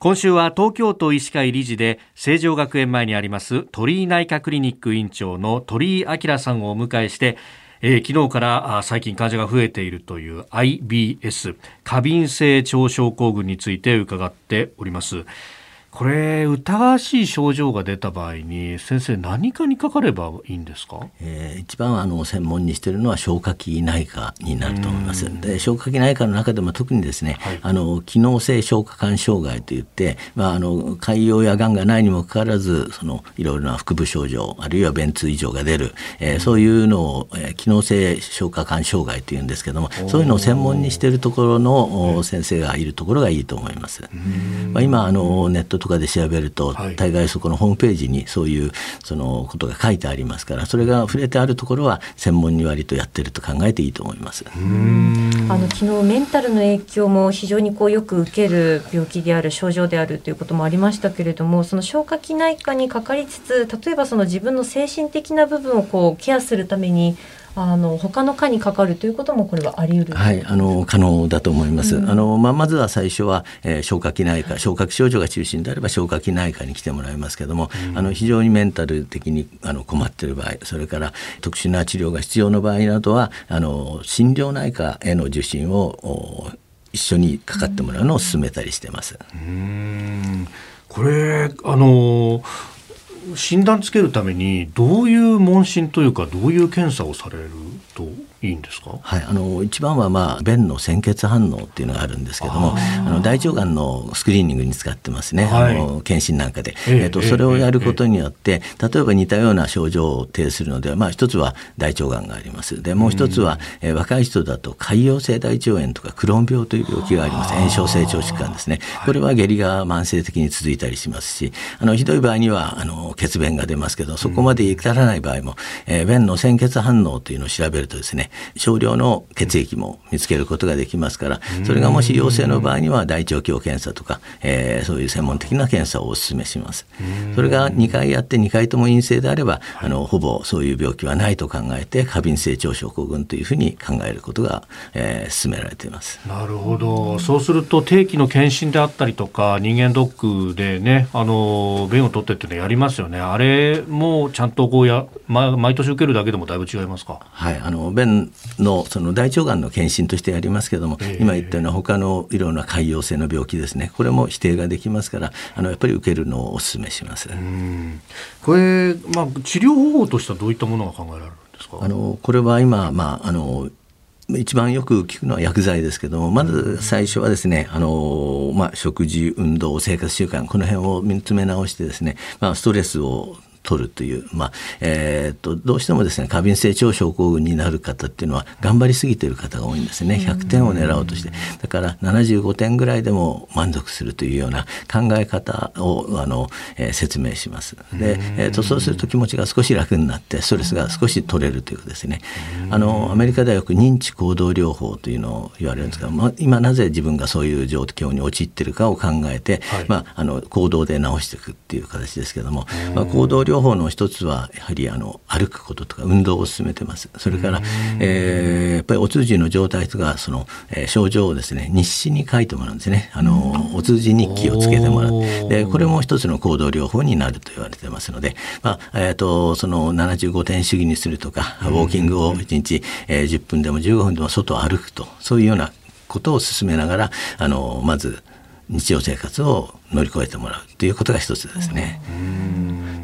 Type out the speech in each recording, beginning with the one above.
今週は東京都医師会理事で成城学園前にあります鳥居内科クリニック院長の鳥居明さんをお迎えしてえー、昨日から最近患者が増えているという IBS 過敏性腸症候群について伺っております。これ疑わしい症状が出た場合に先生何かにかかればいいんですか、えー、一番あの専門にしているのは消化器内科になると思いますで消化器内科の中でも特にですね、はい、あの機能性消化管障害といって、まあ、あの潰瘍やがんがないにもかかわらずそのいろいろな腹部症状あるいは便通異常が出る、えー、そういうのを、えー、機能性消化管障害というんですけどもそういうのを専門にしているところの先生がいるところがいいと思います。まあ、今あのネットとかで調べると、はい、大概そこのホームページにそういうそのことが書いてありますからそれが触れてあるところは専門に割とやってると考えていいと思います。あの昨日メンタルの影響も非常にこうよく受ける病気である症状であるということもありましたけれどもその消化器内科にかかりつつ例えばその自分の精神的な部分をこうケアするためにあの他の科にかかるということもこれはあり得る。はいあの可能だと思います。うん、あのまあまずは最初は、えー、消化器内科消化器症状が中心であれば消化器内科に来てもらいますけども、うん、あの非常にメンタル的にあの困っている場合それから特殊な治療が必要な場合などはあの心療内科への受診を一緒にかかってもらうのを勧めたりしてます。うん。これあの診断つけるためにどういう問診というかどういう検査をされるといいんですか、はい、あの一番は、まあ、便の鮮血反応っていうのがあるんですけどもあの大腸がんのスクリーニングに使ってますね、はい、あの検診なんかで、えー、とそれをやることによって、例えば似たような症状を呈するのでは、まあ、一つは大腸がんがあります。でもう一つは、えー、若い人だと潰瘍性大腸炎とかクローン病という病気があります。炎症性腸疾患ですね。これは下痢が慢性的に続いたりしますしあのひどい場合にはあの血便が出ますけどそこまで至らない場合も、えー、便の鮮血反応というのを調べるとですね少量の血液も見つけることができますからそれがもし陽性の場合には大腸鏡検査とか、えー、そういう専門的な検査をお勧めします。それが2回やって2回とも陰性であればあのほぼそういう病気はないと考えて過敏性腸症候群というふうに考えることが、えー、進められています。なるほど。そうすると定期の検診であったりとか人間ドックでねあの便を取ってっていうのやりますよね。あれもちゃんとこうや、ま、毎年受けるだけでもだいぶ違いますか？はい。あの便のその大腸がんの検診としてやりますけども、えー、今言ったような他のいろんな潰瘍性の病気ですね。これも否定ができますからあのやっぱり受けるのをお勧めします。これ、まあ、治療方法としてはどういったものが考えられるんですか？あのこれは今、まあ、あの一番よく聞くのは薬剤ですけどもまず最初はですねあの、まあ、食事運動生活習慣この辺を見つめ直してですね、まあ、ストレスを取るという、まあえー、っとどうしてもですね過敏性腸症候群になる方っていうのは頑張りすぎている方が多いんですね。100点を狙おうとして。だから75点ぐらいでも満足するというような考え方をあの、えー、説明します。で、えー、っとそうすると気持ちが少し楽になってストレスが少し取れるというですね。あのアメリカではよく認知行動療法というのを言われるんですが、まあ、今なぜ自分がそういう状況に陥っているかを考えて、はい、まあ、あの行動で直していくっていう形ですけども、まあ、行動療法の一つはやはりあの歩くこととか運動を進めてます。それから、えー、やっぱりお通じの状態とかその、えー、症状をですね日誌に書いてもらうんですね。あのお通じ日記をつけてもらう。でこれも一つの行動療法になると言われてますので、まあえーと、その75点主義にするとかウォーキングを1日、えー、10分でも15分でも外を歩くとそういうようなことを進めながらあのまず日常生活を乗り越えてもらうということが一つですね。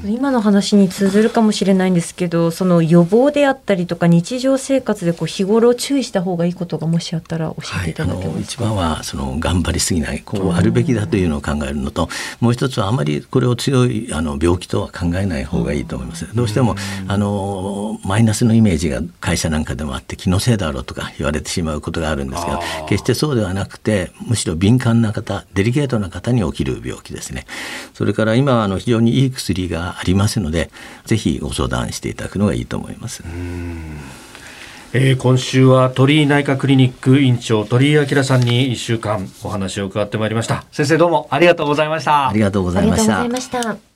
今の話に通ずるかもしれないんですけどその予防であったりとか日常生活でこう日頃注意した方がいいことがもしあったら教えていただけますか、はい、一番はその頑張りすぎないこうあるべきだというのを考えるのともう一つはあまりこれを強いあの病気とは考えない方がいいと思います。どうしてもあのマイナスのイメージが会社なんかでもあって気のせいだろうとか言われてしまうことがあるんですが決してそうではなくてむしろ敏感な方デリケートな方に起きる病気ですね。それから今あの非常にいい薬がありますのでぜひご相談していただくのがいいと思います。えー、今週は鳥居内科クリニック院長鳥居明さんに1週間お話を伺ってまいりました。先生どうもありがとうございました。ありがとうございました